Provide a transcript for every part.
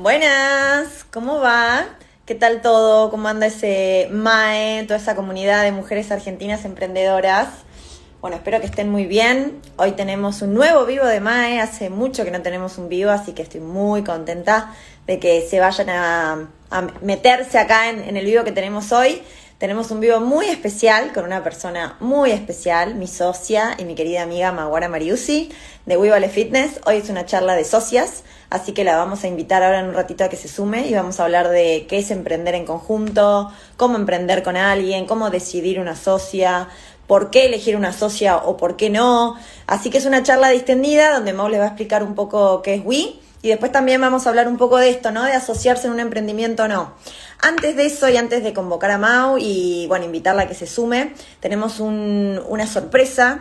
Buenas, ¿cómo va? ¿Qué tal todo? ¿Cómo anda ese MAE, toda esa comunidad de mujeres argentinas emprendedoras? Bueno, espero que estén muy bien. Hoy tenemos un nuevo vivo de MAE, hace mucho que no tenemos un vivo, así que estoy muy contenta de que se vayan a, meterse acá en, en el vivo que tenemos hoy. Tenemos un vivo muy especial con una persona muy especial, mi socia y mi querida amiga Maguara Mariusi de We Fitness. Hoy es una charla de socias, así que la vamos a invitar ahora en un ratito a que se sume y vamos a hablar de qué es emprender en conjunto, cómo emprender con alguien, cómo decidir una socia, por qué elegir una socia o por qué no. Así que es una charla distendida donde Mau les va a explicar un poco qué es We y después también vamos a hablar un poco de esto, ¿no? De asociarse en un emprendimiento o no. Antes de eso y antes de convocar a Mau y bueno, invitarla a que se sume, tenemos una sorpresa.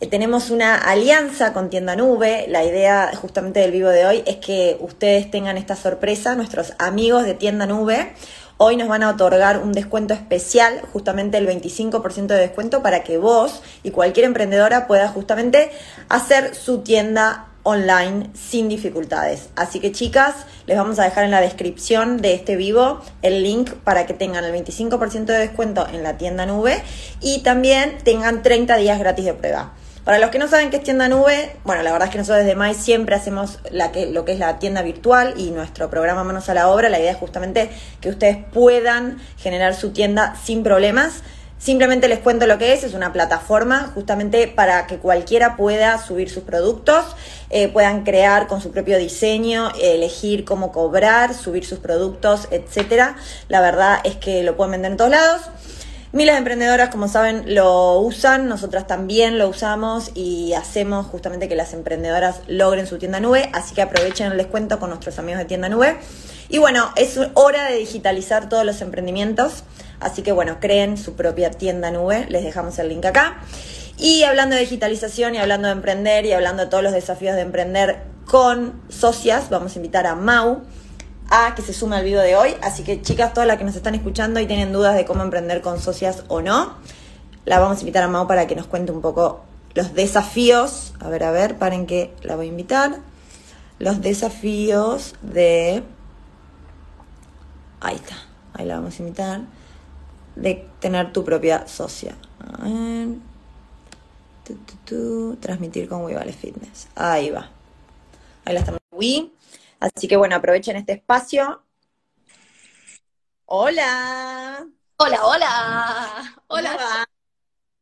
Eh, tenemos una alianza con Tienda Nube. La idea justamente del vivo de hoy es que ustedes tengan esta sorpresa, nuestros amigos de Tienda Nube. Hoy nos van a otorgar un descuento especial, justamente el 25% de descuento para que vos y cualquier emprendedora pueda justamente hacer su tienda online sin dificultades. Así que chicas, les vamos a dejar en la descripción de este vivo el link para que tengan el 25% de descuento en la tienda nube y también tengan 30 días gratis de prueba. Para los que no saben qué es tienda nube, bueno, la verdad es que nosotros desde Mai siempre hacemos lo que es la tienda virtual y nuestro programa Manos a la Obra. La idea es justamente que ustedes puedan generar su tienda sin problemas Simplemente les cuento lo que es, es una plataforma justamente para que cualquiera pueda subir sus productos, eh, puedan crear con su propio diseño, elegir cómo cobrar, subir sus productos, etcétera. La verdad es que lo pueden vender en todos lados. Miles de emprendedoras, como saben, lo usan, nosotras también lo usamos y hacemos justamente que las emprendedoras logren su tienda nube, así que aprovechen el descuento con nuestros amigos de tienda nube. Y bueno, es hora de digitalizar todos los emprendimientos. Así que bueno, creen su propia tienda nube, les dejamos el link acá. Y hablando de digitalización y hablando de emprender y hablando de todos los desafíos de emprender con socias, vamos a invitar a Mau a que se sume al video de hoy. Así que chicas, todas las que nos están escuchando y tienen dudas de cómo emprender con socias o no, la vamos a invitar a Mau para que nos cuente un poco los desafíos. A ver, a ver, paren que la voy a invitar. Los desafíos de... Ahí está, ahí la vamos a invitar de tener tu propia socia. transmitir con WeVale Fitness. Ahí va. Ahí la estamos. Así que bueno, aprovechen este espacio. Hola. Hola, hola. Hola.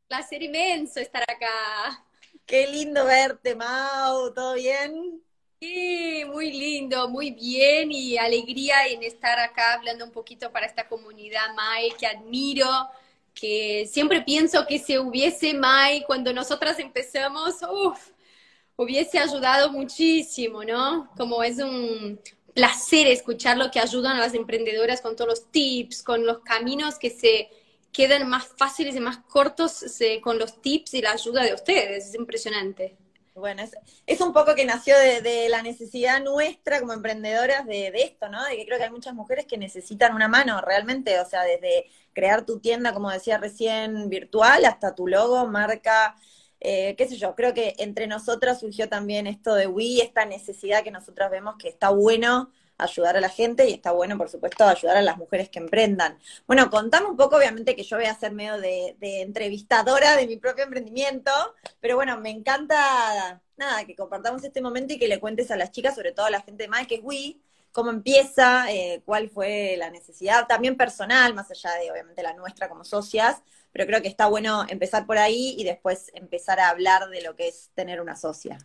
Placer inmenso estar acá. Qué lindo verte, Mau. ¿Todo bien? Sí, muy lindo, muy bien y alegría en estar acá hablando un poquito para esta comunidad Mai que admiro, que siempre pienso que si hubiese Mai cuando nosotras empezamos, hubiese ayudado muchísimo, ¿no? Como es un placer escuchar lo que ayudan a las emprendedoras con todos los tips, con los caminos que se quedan más fáciles y más cortos con los tips y la ayuda de ustedes. Es impresionante. Bueno, es, un poco que nació de, la necesidad nuestra como emprendedoras de, esto, ¿no? De que creo que hay muchas mujeres que necesitan una mano realmente, o sea, desde crear tu tienda, como decía recién, virtual, hasta tu logo, marca, eh, qué sé yo, creo que entre nosotras surgió también esto de Wii, esta necesidad que nosotras vemos que está bueno ayudar a la gente y está bueno, por supuesto, ayudar a las mujeres que emprendan. Bueno, contame un poco, obviamente que yo voy a ser medio de, entrevistadora de mi propio emprendimiento, pero bueno, me encanta, nada, que compartamos este momento y que le cuentes a las chicas, sobre todo a la gente de Mike, que es Wii, cómo empieza, eh, cuál fue la necesidad, también personal, más allá de obviamente la nuestra como socias, pero creo que está bueno empezar por ahí y después empezar a hablar de lo que es tener una socia.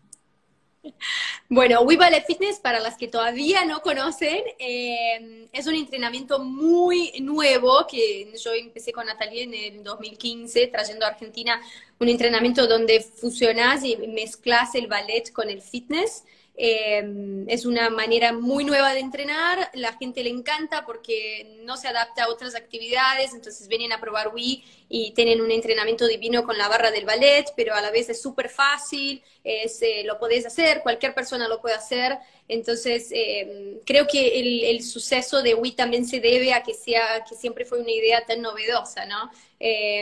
Bueno, We Ballet Fitness, para las que todavía no conocen, eh, es un entrenamiento muy nuevo que yo empecé con Natalia en el 2015, trayendo a Argentina un entrenamiento donde fusionas y mezclas el ballet con el fitness. Eh, es una manera muy nueva de entrenar, la gente le encanta porque no se adapta a otras actividades, entonces vienen a probar Wii y tienen un entrenamiento divino con la barra del ballet, pero a la vez es súper fácil, es, eh, lo podés hacer, cualquier persona lo puede hacer, entonces eh, creo que el, el, suceso de Wii también se debe a que, sea, que siempre fue una idea tan novedosa, ¿no?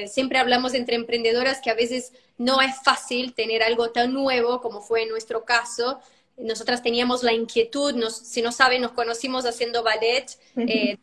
siempre hablamos entre emprendedoras que a veces no es fácil tener algo tan nuevo como fue en nuestro caso, nosotras teníamos la inquietud, nos, si no saben, nos conocimos haciendo ballet, eh,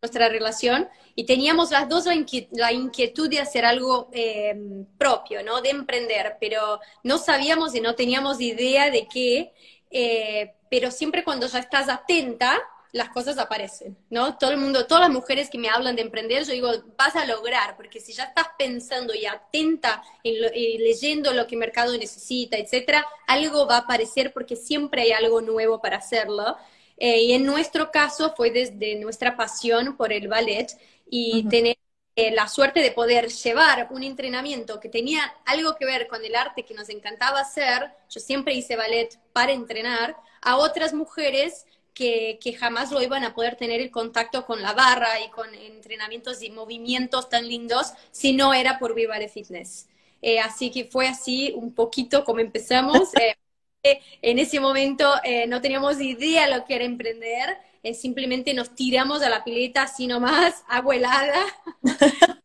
nuestra relación, y teníamos las dos la, inquietud de hacer algo eh, propio, ¿no? De emprender, pero no sabíamos y no teníamos idea de qué, eh, pero siempre cuando ya estás atenta, las cosas aparecen, ¿no? Todo el mundo, todas las mujeres que me hablan de emprender, yo digo, vas a lograr, porque si ya estás pensando y atenta y leyendo lo que el mercado necesita, etcétera, algo va a aparecer porque siempre hay algo nuevo para hacerlo. Eh, y en nuestro caso fue desde nuestra pasión por el ballet y tener eh, la suerte de poder llevar un entrenamiento que tenía algo que ver con el arte que nos encantaba hacer, yo siempre hice ballet para entrenar, a otras mujeres que, jamás lo iban a poder tener el contacto con la barra y con entrenamientos y movimientos tan lindos si no era por Viva de Fitness. Eh, así que fue así un poquito como empezamos. Eh, en ese momento eh, no teníamos idea lo que era emprender, simplemente nos tiramos a la pileta así nomás, agua helada.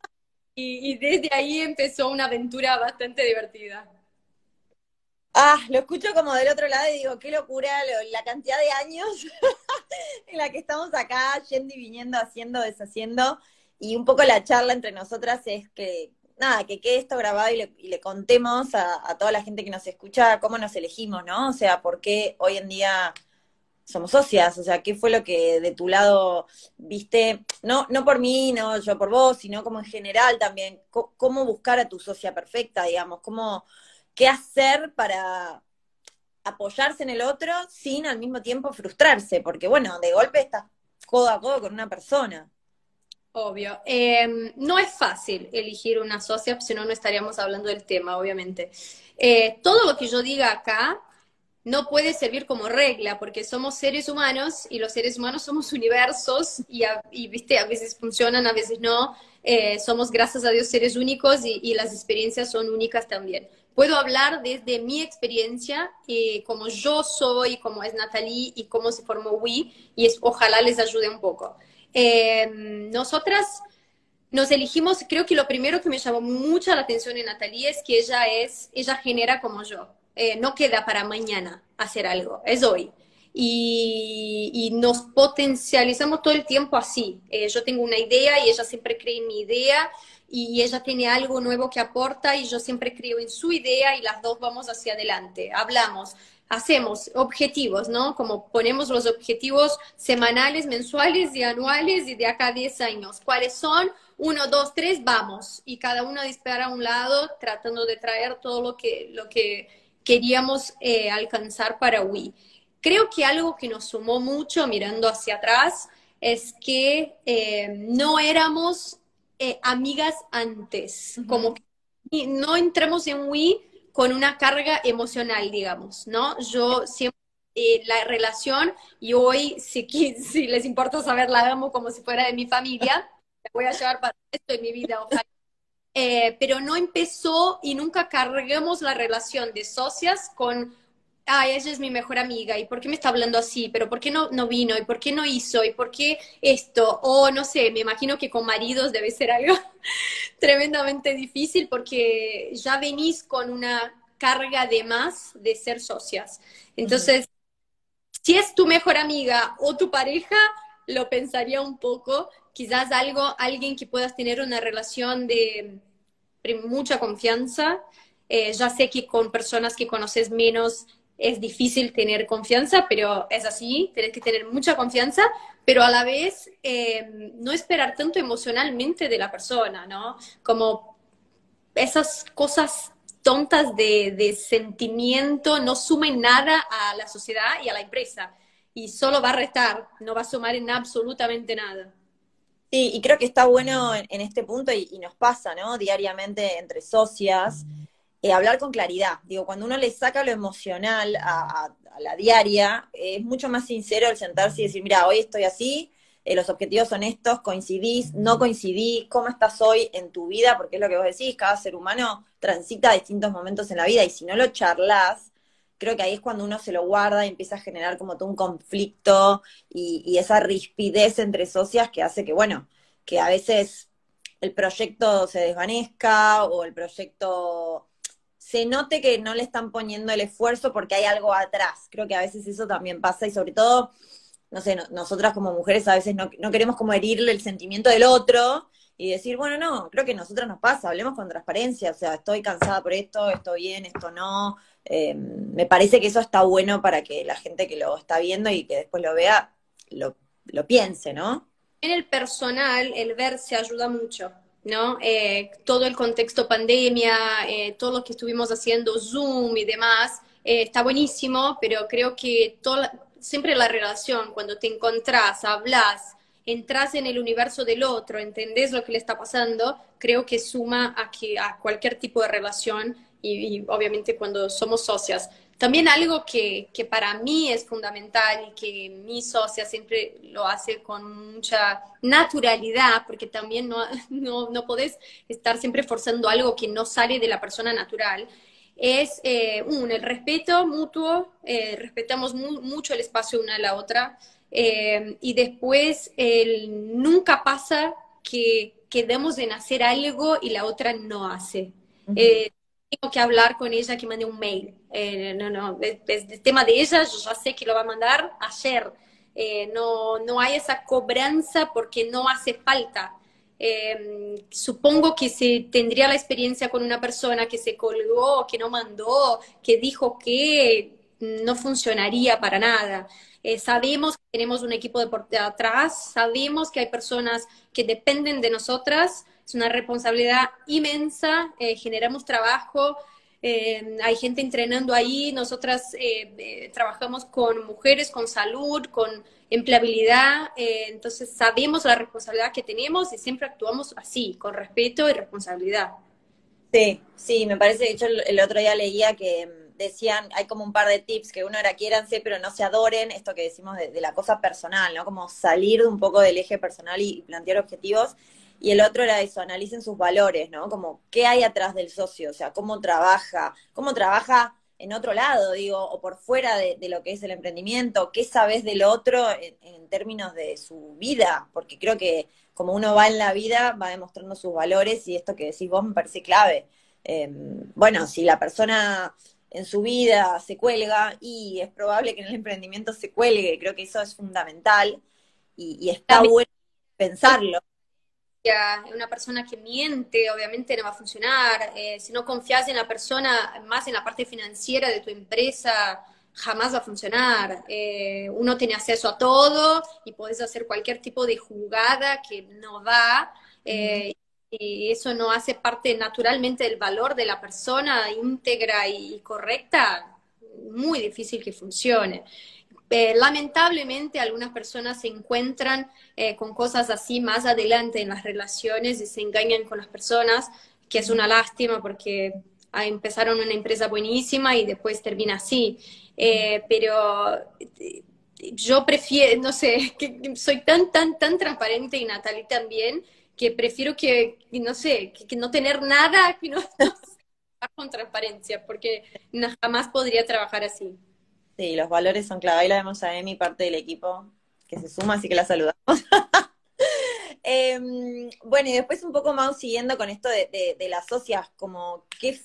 y, y desde ahí empezó una aventura bastante divertida. Ah, lo escucho como del otro lado y digo, qué locura la cantidad de años en la que estamos acá, yendo y viniendo, haciendo, deshaciendo. Y un poco la charla entre nosotras es que, nada, que quede esto grabado y le, contemos a, toda la gente que nos escucha cómo nos elegimos, ¿no? O sea, por qué hoy en día somos socias, o sea, qué fue lo que de tu lado viste, no, no por mí, no yo por vos, sino como en general también, cómo buscar a tu socia perfecta, digamos, cómo qué hacer para apoyarse en el otro sin al mismo tiempo frustrarse, porque bueno, de golpe estás codo a codo con una persona. Obvio. Em, no es fácil elegir una socia, si no, no estaríamos hablando del tema, obviamente. Eh, todo lo que yo diga acá no puede servir como regla, porque somos seres humanos y los seres humanos somos universos y, y viste, a veces funcionan, a veces no. Eh, somos, gracias a Dios, seres únicos y, las experiencias son únicas también. Puedo hablar desde mi experiencia, eh, como yo soy, como es Natalie y cómo se formó Wii, y es, ojalá les ayude un poco. Eh, nosotras nos elegimos, creo que lo primero que me llamó mucha la atención en Natalie es que ella es, ella genera como yo. no queda para mañana hacer algo, es hoy y, nos potencializamos todo el tiempo así. Eh, yo tengo una idea y ella siempre cree en mi idea y ella tiene algo nuevo que aporta y yo siempre creo en su idea y las dos vamos hacia adelante. Hablamos, hacemos objetivos, ¿no? Como ponemos los objetivos semanales, mensuales y anuales y de acá a 10 años. ¿Cuáles son? Uno, dos, tres, vamos. Y cada uno dispara a un lado tratando de traer todo lo que, lo que queríamos eh, alcanzar para Wii. Creo que algo que nos sumó mucho mirando hacia atrás es que eh, no éramos eh, amigas antes, como que no entramos en Wii con una carga emocional, digamos, ¿no? Yo siempre eh, la relación y hoy, si, si les importa saber, la amo como si fuera de mi familia, la voy a llevar para esto en mi vida, ojalá. pero no empezó y nunca cargamos la relación de socias con ay, ella es mi mejor amiga, ¿y por qué me está hablando así? ¿Pero por qué no, no vino? ¿Y por qué no hizo? ¿Y por qué esto? O no sé, me imagino que con maridos debe ser algo tremendamente difícil porque ya venís con una carga de más de ser socias. Entonces, si es tu mejor amiga o tu pareja, lo pensaría un poco. Quizás algo, alguien que puedas tener una relación de mucha confianza. Eh, ya sé que con personas que conoces menos es difícil tener confianza, pero es así, tienes que tener mucha confianza, pero a la vez eh, no esperar tanto emocionalmente de la persona, ¿no? Como esas cosas tontas de, de sentimiento no sumen nada a la sociedad y a la empresa, y solo va a restar, no va a sumar en absolutamente nada. Sí, y creo que está bueno en, este punto, y, y, nos pasa, ¿no? Diariamente entre socias, eh, hablar con claridad. Digo, cuando uno le saca lo emocional a, la diaria, es mucho más sincero el sentarse y decir, mira, hoy estoy así, eh, los objetivos son estos, coincidís, no coincidís, cómo estás hoy en tu vida, porque es lo que vos decís, cada ser humano transita distintos momentos en la vida y si no lo charlas, creo que ahí es cuando uno se lo guarda y empieza a generar como todo un conflicto y, y esa rispidez entre socias que hace que, bueno, que a veces el proyecto se desvanezca o el proyecto se note que no le están poniendo el esfuerzo porque hay algo atrás. Creo que a veces eso también pasa y sobre todo, no sé, nosotras como mujeres a veces no, no queremos como herirle el sentimiento del otro y decir, bueno, no, creo que a nosotros nos pasa, hablemos con transparencia, o sea, estoy cansada por esto, esto bien, esto no. Eh, me parece que eso está bueno para que la gente que lo está viendo y que después lo vea, lo, lo piense, ¿no? En el personal, el ver se ayuda mucho. ¿No? Eh, todo el contexto pandemia, eh, todo lo que estuvimos haciendo, Zoom y demás, eh, está buenísimo, pero creo que siempre la relación, cuando te encontrás, hablas, entras en el universo del otro, entendés lo que le está pasando, creo que suma a, cualquier tipo de relación y obviamente cuando somos socias. También algo que, que, para mí es fundamental y que mi socia siempre lo hace con mucha naturalidad, porque también no, no, no podés estar siempre forzando algo que no sale de la persona natural, es, eh, un, el respeto mutuo, eh, respetamos mu mucho el espacio una a la otra, eh, y después el, nunca pasa que quedemos en hacer algo y la otra no hace. Uh -huh tengo que hablar con ella que mande un mail. Eh, no, no, el tema de ella yo ya sé que lo va a mandar ayer. Eh, no, no hay esa cobranza porque no hace falta. Eh, supongo que se tendría la experiencia con una persona que se colgó, que no mandó, que dijo que no funcionaría para nada. Eh, sabemos que tenemos un equipo de atrás, sabemos que hay personas que dependen de nosotras, es una responsabilidad inmensa, eh, generamos trabajo, eh, hay gente entrenando ahí, nosotras eh, eh trabajamos con mujeres, con salud, con empleabilidad, entonces sabemos la responsabilidad que tenemos y siempre actuamos así, con respeto y responsabilidad. Sí, sí, me parece, de hecho el otro día leía que mm, decían, hay como un par de tips, que uno era quiéranse, pero no se adoren, esto que decimos de, de la cosa personal, ¿no? Como salir un poco del eje personal y plantear objetivos y el otro era eso, analicen sus valores, ¿no? Como qué hay atrás del socio, o sea, cómo trabaja, cómo trabaja en otro lado, digo, o por fuera de, de lo que es el emprendimiento, qué sabes del otro en, en, términos de su vida, porque creo que como uno va en la vida, va demostrando sus valores y esto que decís vos me parece clave. Eh, bueno, si la persona en su vida se cuelga y es probable que en el emprendimiento se cuelgue, creo que eso es fundamental y, y está bueno pensarlo una persona que miente, obviamente no va a funcionar. Eh, si no confías en la persona, más en la parte financiera de tu empresa, jamás va a funcionar. Eh, uno tiene acceso a todo y puedes hacer cualquier tipo de jugada que no va. Eh, y eso no hace parte naturalmente del valor de la persona íntegra y correcta, muy difícil que funcione. Eh, lamentablemente algunas personas se encuentran eh, con cosas así más adelante en las relaciones y se engañan con las personas, que es una lástima porque ah, empezaron una empresa buenísima y después termina así. Eh, pero yo prefiero, no sé, que soy tan, tan, tan transparente y Natalie también, que prefiero que, no sé, que, no tener nada, con transparencia, porque jamás podría trabajar así. Sí, los valores son clave. Ahí la vemos a Emi, parte del equipo que se suma, así que la saludamos. eh, bueno, y después un poco más siguiendo con esto de, las socias, como qué,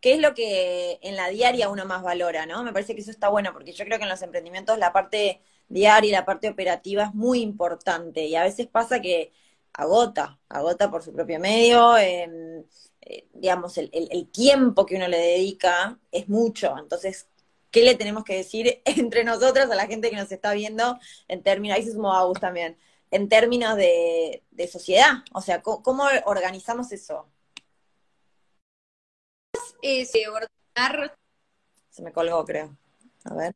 qué es lo que en la diaria uno más valora, ¿no? Me parece que eso está bueno, porque yo creo que en los emprendimientos la parte diaria y la parte operativa es muy importante, y a veces pasa que agota, agota por su propio medio, eh, eh, digamos, el tiempo que uno le dedica es mucho, entonces qué le tenemos que decir entre nosotras a la gente que nos está viendo en términos, ahí se sumó Agus también, en términos de, de sociedad, o sea, ¿cómo, ¿cómo, organizamos eso? Es eh, ordenar. Se me colgó, creo. A ver.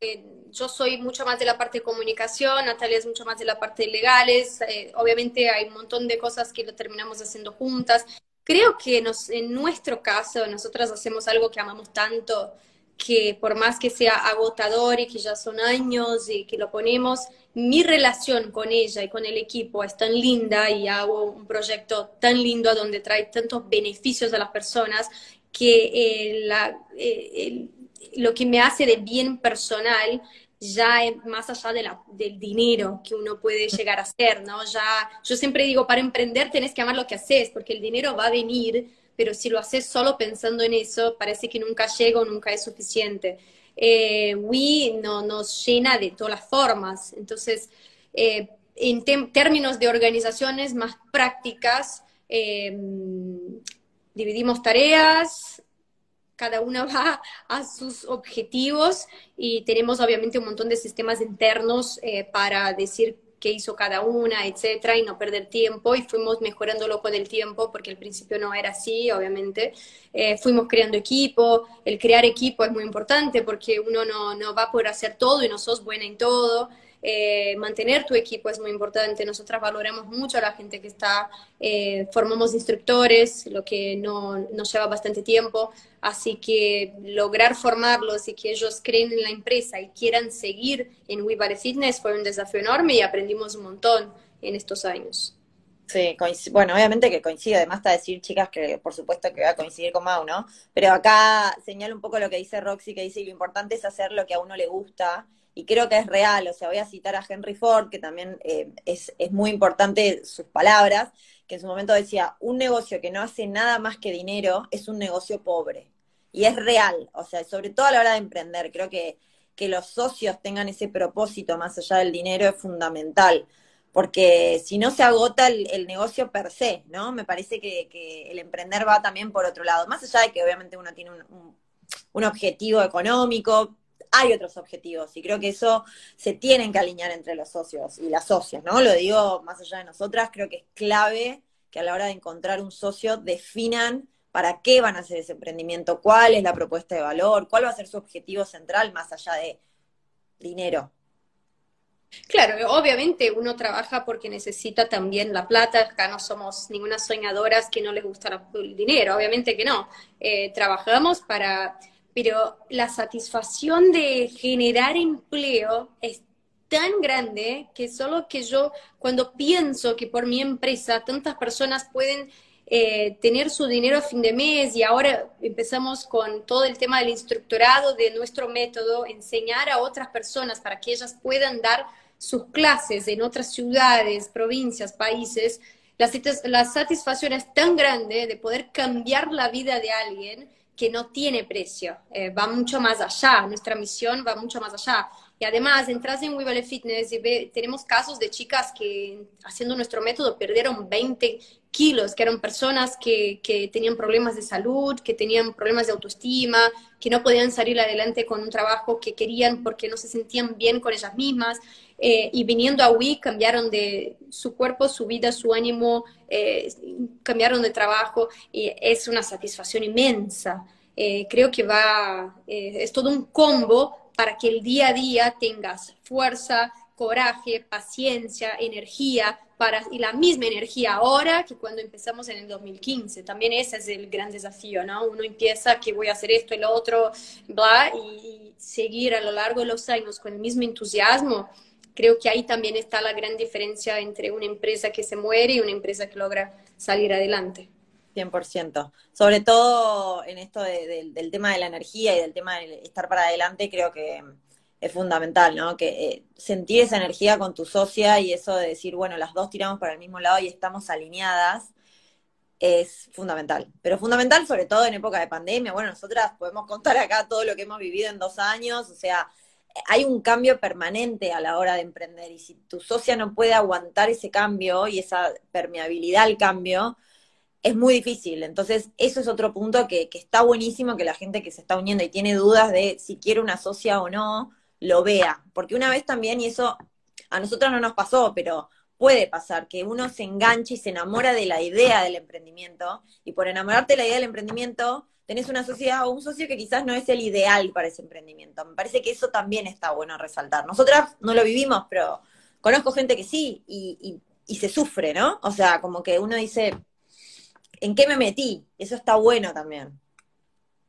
Eh, yo soy mucho más de la parte de comunicación, Natalia es mucho más de la parte de legales, eh, obviamente hay un montón de cosas que lo terminamos haciendo juntas. Creo que nos, en nuestro caso, nosotras hacemos algo que amamos tanto, que por más que sea agotador y que ya son años y que lo ponemos, mi relación con ella y con el equipo es tan linda y hago un proyecto tan lindo donde trae tantos beneficios a las personas que eh, la, eh, el, lo que me hace de bien personal ya más allá de la, del dinero que uno puede llegar a hacer, ¿no? Ya, yo siempre digo, para emprender tenés que amar lo que haces, porque el dinero va a venir pero si lo haces solo pensando en eso, parece que nunca llega o nunca es suficiente. Eh, Wii no, nos llena de todas las formas, entonces, eh, en términos de organizaciones más prácticas, eh, dividimos tareas, cada una va a sus objetivos y tenemos obviamente un montón de sistemas internos eh, para decir qué hizo cada una, etcétera, y no perder tiempo, y fuimos mejorándolo con el tiempo, porque al principio no era así, obviamente. Eh, fuimos creando equipo, el crear equipo es muy importante, porque uno no, no va a poder hacer todo y no sos buena en todo, eh, mantener tu equipo es muy importante. Nosotras valoramos mucho a la gente que está, eh, formamos instructores, lo que no, nos lleva bastante tiempo, así que lograr formarlos y que ellos creen en la empresa y quieran seguir en WeBody Fitness fue un desafío enorme y aprendimos un montón en estos años. Sí, bueno, obviamente que coincide, además está decir, chicas, que por supuesto que va a coincidir con Mau, ¿no? Pero acá señala un poco lo que dice Roxy, que dice, lo importante es hacer lo que a uno le gusta y creo que es real, o sea, voy a citar a Henry Ford, que también eh, es, muy importante sus palabras, que en su momento decía, un negocio que no hace nada más que dinero es un negocio pobre. Y es real, o sea, sobre todo a la hora de emprender, creo que, que los socios tengan ese propósito más allá del dinero es fundamental, porque si no se agota el, negocio per se, ¿no? Me parece que, el emprender va también por otro lado, más allá de que obviamente uno tiene un, un objetivo económico, hay otros objetivos y creo que eso se tienen que alinear entre los socios y las socias, ¿no? Lo digo más allá de nosotras, creo que es clave que a la hora de encontrar un socio definan para qué van a hacer ese emprendimiento, cuál es la propuesta de valor, cuál va a ser su objetivo central más allá de dinero. Claro, obviamente uno trabaja porque necesita también la plata, acá no somos ninguna soñadoras que no les gusta el dinero, obviamente que no. Eh, trabajamos para pero la satisfacción de generar empleo es tan grande que solo que yo, cuando pienso que por mi empresa tantas personas pueden eh, tener su dinero a fin de mes y ahora empezamos con todo el tema del instructorado de nuestro método, enseñar a otras personas para que ellas puedan dar sus clases en otras ciudades, provincias, países, la, la satisfacción es tan grande de poder cambiar la vida de alguien que no tiene precio, eh, va mucho más allá, nuestra misión va mucho más allá. Y además, entras en We Fitness y tenemos casos de chicas que haciendo nuestro método perdieron 20 kilos, que eran personas que, tenían problemas de salud, que tenían problemas de autoestima, que no podían salir adelante con un trabajo que querían porque no se sentían bien con ellas mismas. Eh, y viniendo a WI cambiaron de su cuerpo, su vida, su ánimo, eh, cambiaron de trabajo y es una satisfacción inmensa. Eh, creo que va, es todo un combo para que el día a día tengas fuerza, coraje, paciencia, energía, para, y la misma energía ahora que cuando empezamos en el 2015. También ese es el gran desafío, ¿no? Uno empieza que voy a hacer esto lo otro, bla, y seguir a lo largo de los años con el mismo entusiasmo creo que ahí también está la gran diferencia entre una empresa que se muere y una empresa que logra salir adelante. 100%. Sobre todo en esto del tema de la energía y del tema de estar para adelante, creo que es fundamental, ¿no? Que eh, sentir esa energía con tu socia y eso de decir, bueno, las dos tiramos para el mismo lado y estamos alineadas, es fundamental. Pero fundamental sobre todo en época de pandemia. Bueno, nosotras podemos contar acá todo lo que hemos vivido en dos años, o sea, hay un cambio permanente a la hora de emprender y si tu socia no puede aguantar ese cambio y esa permeabilidad al cambio, es muy difícil. Entonces, eso es otro punto que, está buenísimo que la gente que se está uniendo y tiene dudas de si quiere una socia o no, lo vea. Porque una vez también, y eso a nosotros no nos pasó, pero puede pasar, que uno se enganche y se enamora de la idea del emprendimiento, y por enamorarte de la idea del emprendimiento, tenés una sociedad o un socio que quizás no es el ideal para ese emprendimiento. Me parece que eso también está bueno resaltar. Nosotras no lo vivimos, pero conozco gente que sí y, se sufre, ¿no? O sea, como que uno dice, ¿en qué me metí? Eso está bueno también.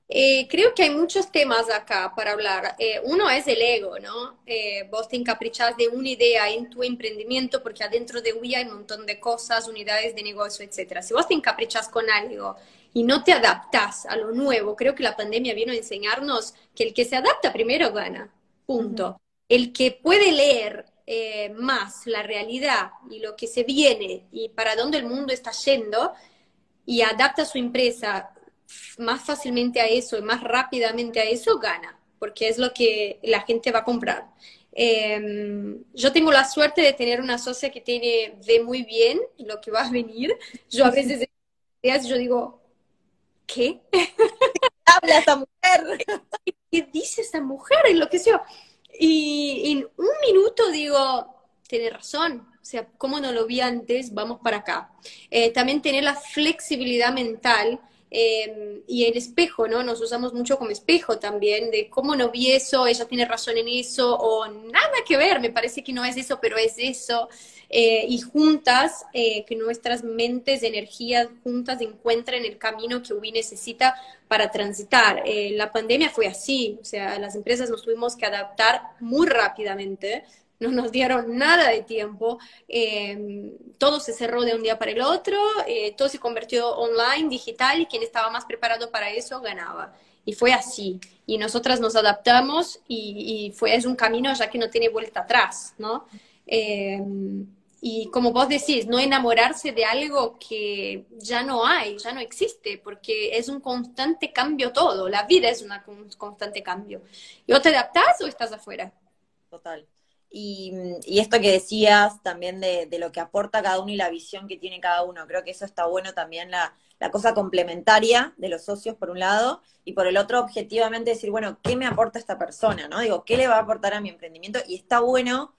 Eh, creo que hay muchos temas acá para hablar. Eh, uno es el ego, ¿no? Eh, vos te encaprichás de una idea en tu emprendimiento porque adentro de UI hay un montón de cosas, unidades de negocio, etc. Si vos te encaprichás con algo y no te adaptas a lo nuevo, creo que la pandemia vino a enseñarnos que el que se adapta primero gana, punto. El que puede leer eh, más la realidad y lo que se viene y para dónde el mundo está yendo, y adapta su empresa más fácilmente a eso y más rápidamente a eso, gana, porque es lo que la gente va a comprar. Em, yo tengo la suerte de tener una socia que tiene, ve muy bien lo que va a venir. Yo a veces yo digo, ¿qué? habla esta mujer? ¿Qué dice esta mujer? Enloqueció. Y en un minuto digo, tiene razón. O sea, ¿cómo no lo vi antes? Vamos para acá. Eh, también tener la flexibilidad mental Em, y el espejo, ¿no? Nos usamos mucho como espejo también, de cómo no vi eso, ella tiene razón en eso, o nada que ver, me parece que no es eso, pero es eso. Eh, y juntas, eh, que nuestras mentes, energías juntas encuentren el camino que UBI necesita para transitar. Eh, la pandemia fue así, o sea, las empresas nos tuvimos que adaptar muy rápidamente no nos dieron nada de tiempo, eh, todo se cerró de un día para el otro, eh, todo se convirtió online, digital, y quien estaba más preparado para eso ganaba. Y fue así. Y nosotras nos adaptamos y, fue, es un camino ya que no tiene vuelta atrás, ¿no? Eh, y como vos decís, no enamorarse de algo que ya no hay, ya no existe, porque es un constante cambio todo, la vida es un constante cambio. ¿Y te adaptás o estás afuera? Total. Y, esto que decías también de, lo que aporta cada uno y la visión que tiene cada uno, creo que eso está bueno también, la, cosa complementaria de los socios por un lado, y por el otro, objetivamente decir, bueno, ¿qué me aporta esta persona? ¿no? Digo, ¿qué le va a aportar a mi emprendimiento? Y está bueno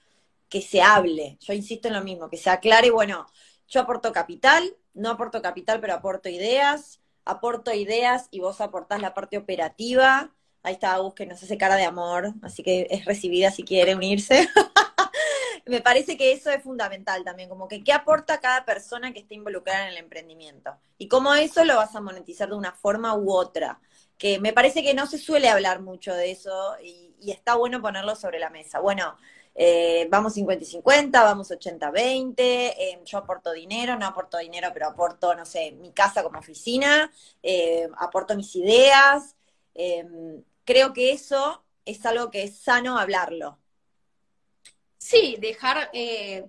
que se hable, yo insisto en lo mismo, que se aclare, bueno, yo aporto capital, no aporto capital, pero aporto ideas, aporto ideas y vos aportás la parte operativa, Ahí está Agus que nos hace cara de amor, así que es recibida si quiere unirse. Me parece que eso es fundamental también, como que qué aporta cada persona que esté involucrada en el emprendimiento y cómo eso lo vas a monetizar de una forma u otra. Que me parece que no se suele hablar mucho de eso y, está bueno ponerlo sobre la mesa. Bueno, eh, vamos 50 y 50, vamos 80-20, eh, yo aporto dinero, no aporto dinero, pero aporto, no sé, mi casa como oficina, eh, aporto mis ideas, Em, creo que eso es algo que es sano hablarlo. Sí, dejar, eh,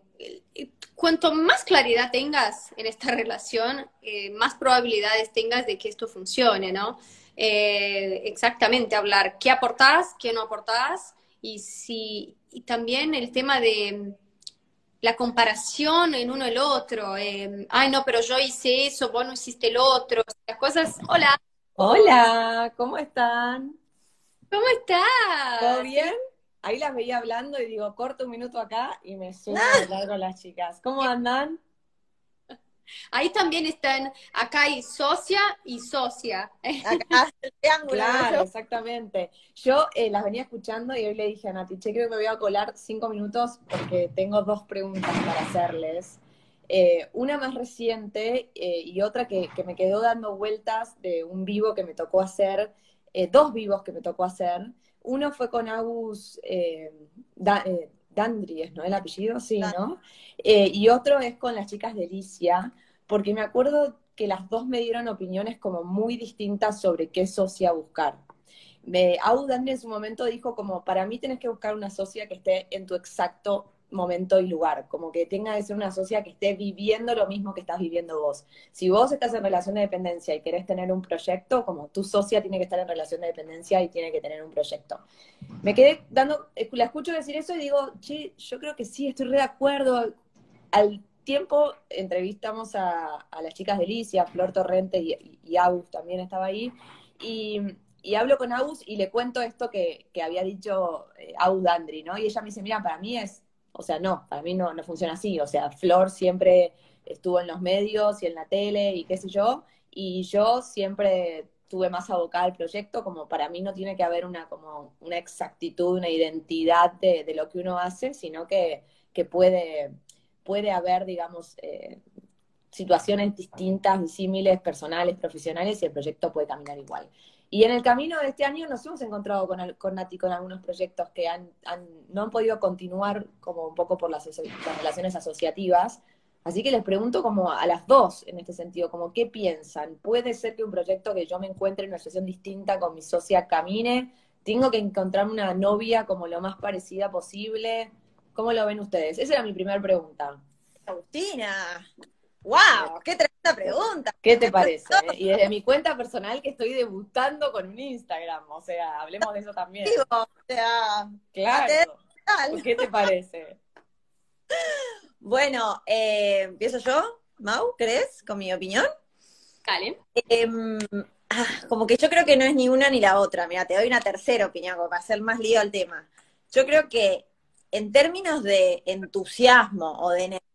cuanto más claridad tengas en esta relación, eh, más probabilidades tengas de que esto funcione, ¿no? Eh, exactamente, hablar qué aportás, qué no aportás, y, si, y también el tema de la comparación en uno el otro. Ay, no, pero yo hice eso, vos no hiciste el otro. Las cosas, hola, Hola, ¿cómo están? ¿Cómo estás? ¿Todo bien? Ahí las veía hablando y digo, corto un minuto acá y me subo a hablar con las chicas. ¿Cómo andan? Ahí también están, acá hay socia y socia. Acá el triángulo. Claro, exactamente. Yo eh, las venía escuchando y hoy le dije a Nati, che, creo que me voy a colar cinco minutos porque tengo dos preguntas para hacerles. Eh, una más reciente eh, y otra que, me quedó dando vueltas de un vivo que me tocó hacer, eh, dos vivos que me tocó hacer. Uno fue con Agus Dandries, ¿no? El apellido, sí, ¿no? y otro es con las chicas de Alicia, porque me acuerdo que las dos me dieron opiniones como muy distintas sobre qué socia buscar. Me, Dandries en su momento dijo como, para mí tenés que buscar una socia que esté en tu exacto momento y lugar, como que tenga que ser una socia que esté viviendo lo mismo que estás viviendo vos. Si vos estás en relación de dependencia y querés tener un proyecto, como tu socia tiene que estar en relación de dependencia y tiene que tener un proyecto. Me quedé dando, la escucho decir eso y digo, che, yo creo que sí, estoy re de acuerdo. Al tiempo entrevistamos a, las chicas de Alicia, Flor Torrente y, y, también estaba ahí, y, hablo con Agus y le cuento esto que, había dicho eh, Agus Dandri, ¿no? Y ella me dice, mira, para mí es o sea, no, para mí no, no funciona así. O sea, Flor siempre estuvo en los medios y en la tele y qué sé yo, y yo siempre tuve más abocada al proyecto, como para mí no tiene que haber una, como una exactitud, una identidad de, de lo que uno hace, sino que, que puede, puede haber, digamos, eh, situaciones distintas, disímiles, personales, profesionales, y el proyecto puede caminar igual. Y en el camino de este año nos hemos encontrado con, Nati con algunos proyectos que han, no han podido continuar como un poco por las, relaciones asociativas. Así que les pregunto como a las dos en este sentido, como qué piensan. ¿Puede ser que un proyecto que yo me encuentre en una situación distinta con mi socia camine? ¿Tengo que encontrarme una novia como lo más parecida posible? ¿Cómo lo ven ustedes? Esa era mi primera pregunta. Agustina. ¡Wow! ¡Qué tremenda pregunta! ¿Qué te parece? eh? Y desde mi cuenta personal que estoy debutando con un Instagram, o sea, hablemos de eso también. Digo, o sea, Claro. ¿Qué te parece? Bueno, eh, empiezo yo, Mau, ¿crees? Con mi opinión. Dale. Em, ah, como que yo creo que no es ni una ni la otra. Mira, te doy una tercera opinión como para hacer más lío al tema. Yo creo que en términos de entusiasmo o de energía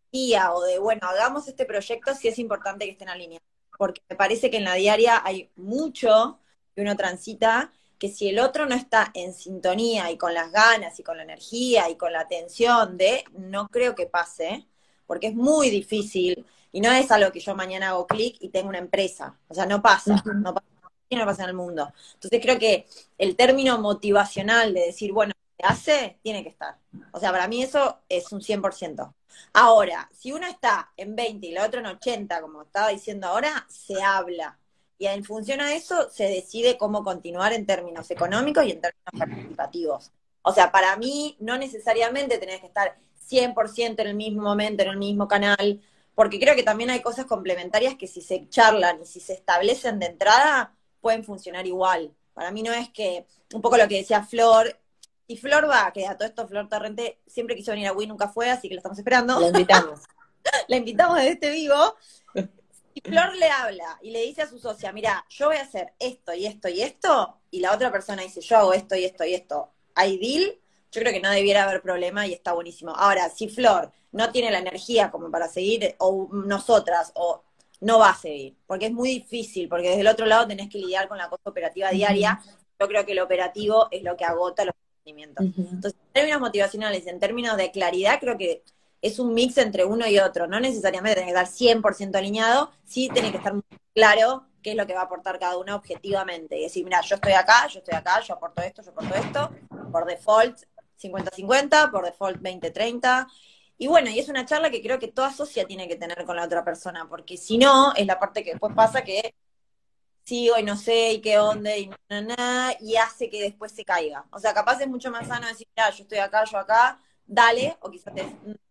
o de, bueno, hagamos este proyecto, sí es importante que estén alineados. Porque me parece que en la diaria hay mucho que uno transita que si el otro no está en sintonía y con las ganas y con la energía y con la atención de, no creo que pase, porque es muy difícil y no es algo que yo mañana hago clic y tengo una empresa. O sea, no pasa, no pasa, no pasa en el mundo. Entonces creo que el término motivacional de decir, bueno, se hace, tiene que estar. O sea, para mí eso es un 100%. Ahora, si uno está en 20 y la otra en 80, como estaba diciendo ahora, se habla. Y en función a eso se decide cómo continuar en términos económicos y en términos participativos. O sea, para mí no necesariamente tenés que estar 100% en el mismo momento, en el mismo canal, porque creo que también hay cosas complementarias que si se charlan y si se establecen de entrada, pueden funcionar igual. Para mí no es que, un poco lo que decía Flor, y Flor va, que a todo esto Flor Torrente siempre quiso venir a Wii, nunca fue, así que la estamos esperando Lo invitamos. la invitamos desde este vivo. Y Flor le habla y le dice a su socia, mira, yo voy a hacer esto y esto y esto, y la otra persona dice, yo hago esto y esto y esto. ¿Hay deal? Yo creo que no debiera haber problema y está buenísimo. Ahora, si Flor no tiene la energía como para seguir, o nosotras, o no va a seguir, porque es muy difícil, porque desde el otro lado tenés que lidiar con la cosa operativa diaria. Yo creo que el operativo es lo que agota los Entonces, en términos motivacionales, en términos de claridad, creo que es un mix entre uno y otro. No necesariamente tenés que estar 100% alineado, sí tenés que estar muy claro qué es lo que va a aportar cada uno objetivamente. Y decir, mira, yo estoy acá, yo estoy acá, yo aporto esto, yo aporto esto. Por default, 50-50, por default 20-30. Y bueno, y es una charla que creo que toda socia tiene que tener con la otra persona, porque si no, es la parte que después pasa que sigo y no sé, y qué onda, y na, na, na, y hace que después se caiga. O sea, capaz es mucho más sano decir, mira, yo estoy acá, yo acá, dale, o quizás te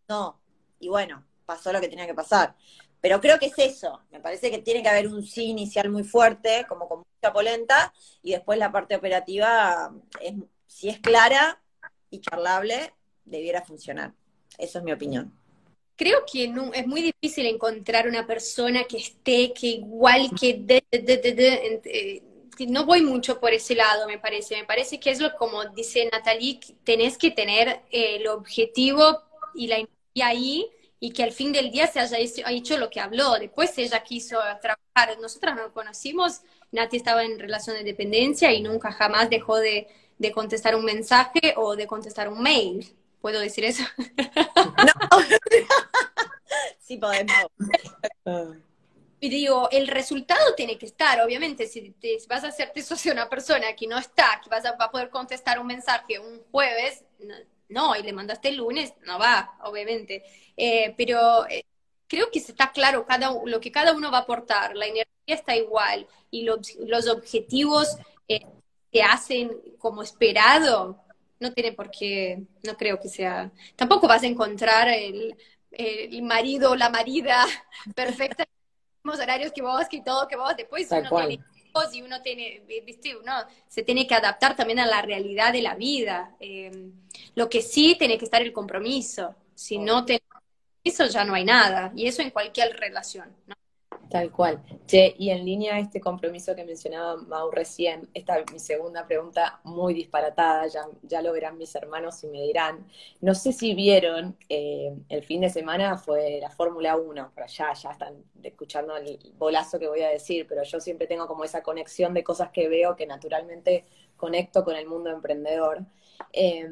no. Y bueno, pasó lo que tenía que pasar. Pero creo que es eso. Me parece que tiene que haber un sí inicial muy fuerte, como con mucha polenta, y después la parte operativa, es, si es clara y charlable, debiera funcionar. Eso es mi opinión. Creo que no- es muy difícil encontrar una persona que esté, que igual que de, eh, no voy mucho por ese lado, me parece. Me parece que es lo como dice Natalie, tenés que tener eh, el objetivo y la energía ahí y que al fin del día se haya hecho, hecho lo que habló. Después ella quiso trabajar. Nosotras nos conocimos, Nati estaba en relación de dependencia y nunca jamás dejó de, de contestar un mensaje o de contestar un mail. ¿Puedo decir eso? Sí podemos. Y digo, el resultado tiene que estar, obviamente, si te- vas a hacerte socio a una persona que no está, que vas a, va a poder contestar un mensaje un jueves, no, no, y le mandaste el lunes, no va, obviamente. Eh, pero eh, creo que está claro cada, lo que cada uno va a aportar, la energía está igual y los, los objetivos eh, se hacen como esperado, no tiene por qué, no creo que sea, tampoco vas a encontrar el, el marido o la marida perfecta mismos horarios que vos, que todo que vos, después Tal uno cual. tiene hijos y uno tiene, viste, uno se tiene que adaptar también a la realidad de la vida. Eh, lo que sí tiene que estar el compromiso. Si no tenés compromiso ya no hay nada. Y eso en cualquier relación. ¿no? Tal cual. Che, y en línea a este compromiso que mencionaba Mau recién, esta es mi segunda pregunta muy disparatada, ya, ya lo verán mis hermanos y me dirán. No sé si vieron, eh, el fin de semana fue la Fórmula 1, por allá ya están escuchando el bolazo que voy a decir, pero yo siempre tengo como esa conexión de cosas que veo que naturalmente conecto con el mundo emprendedor. Eh,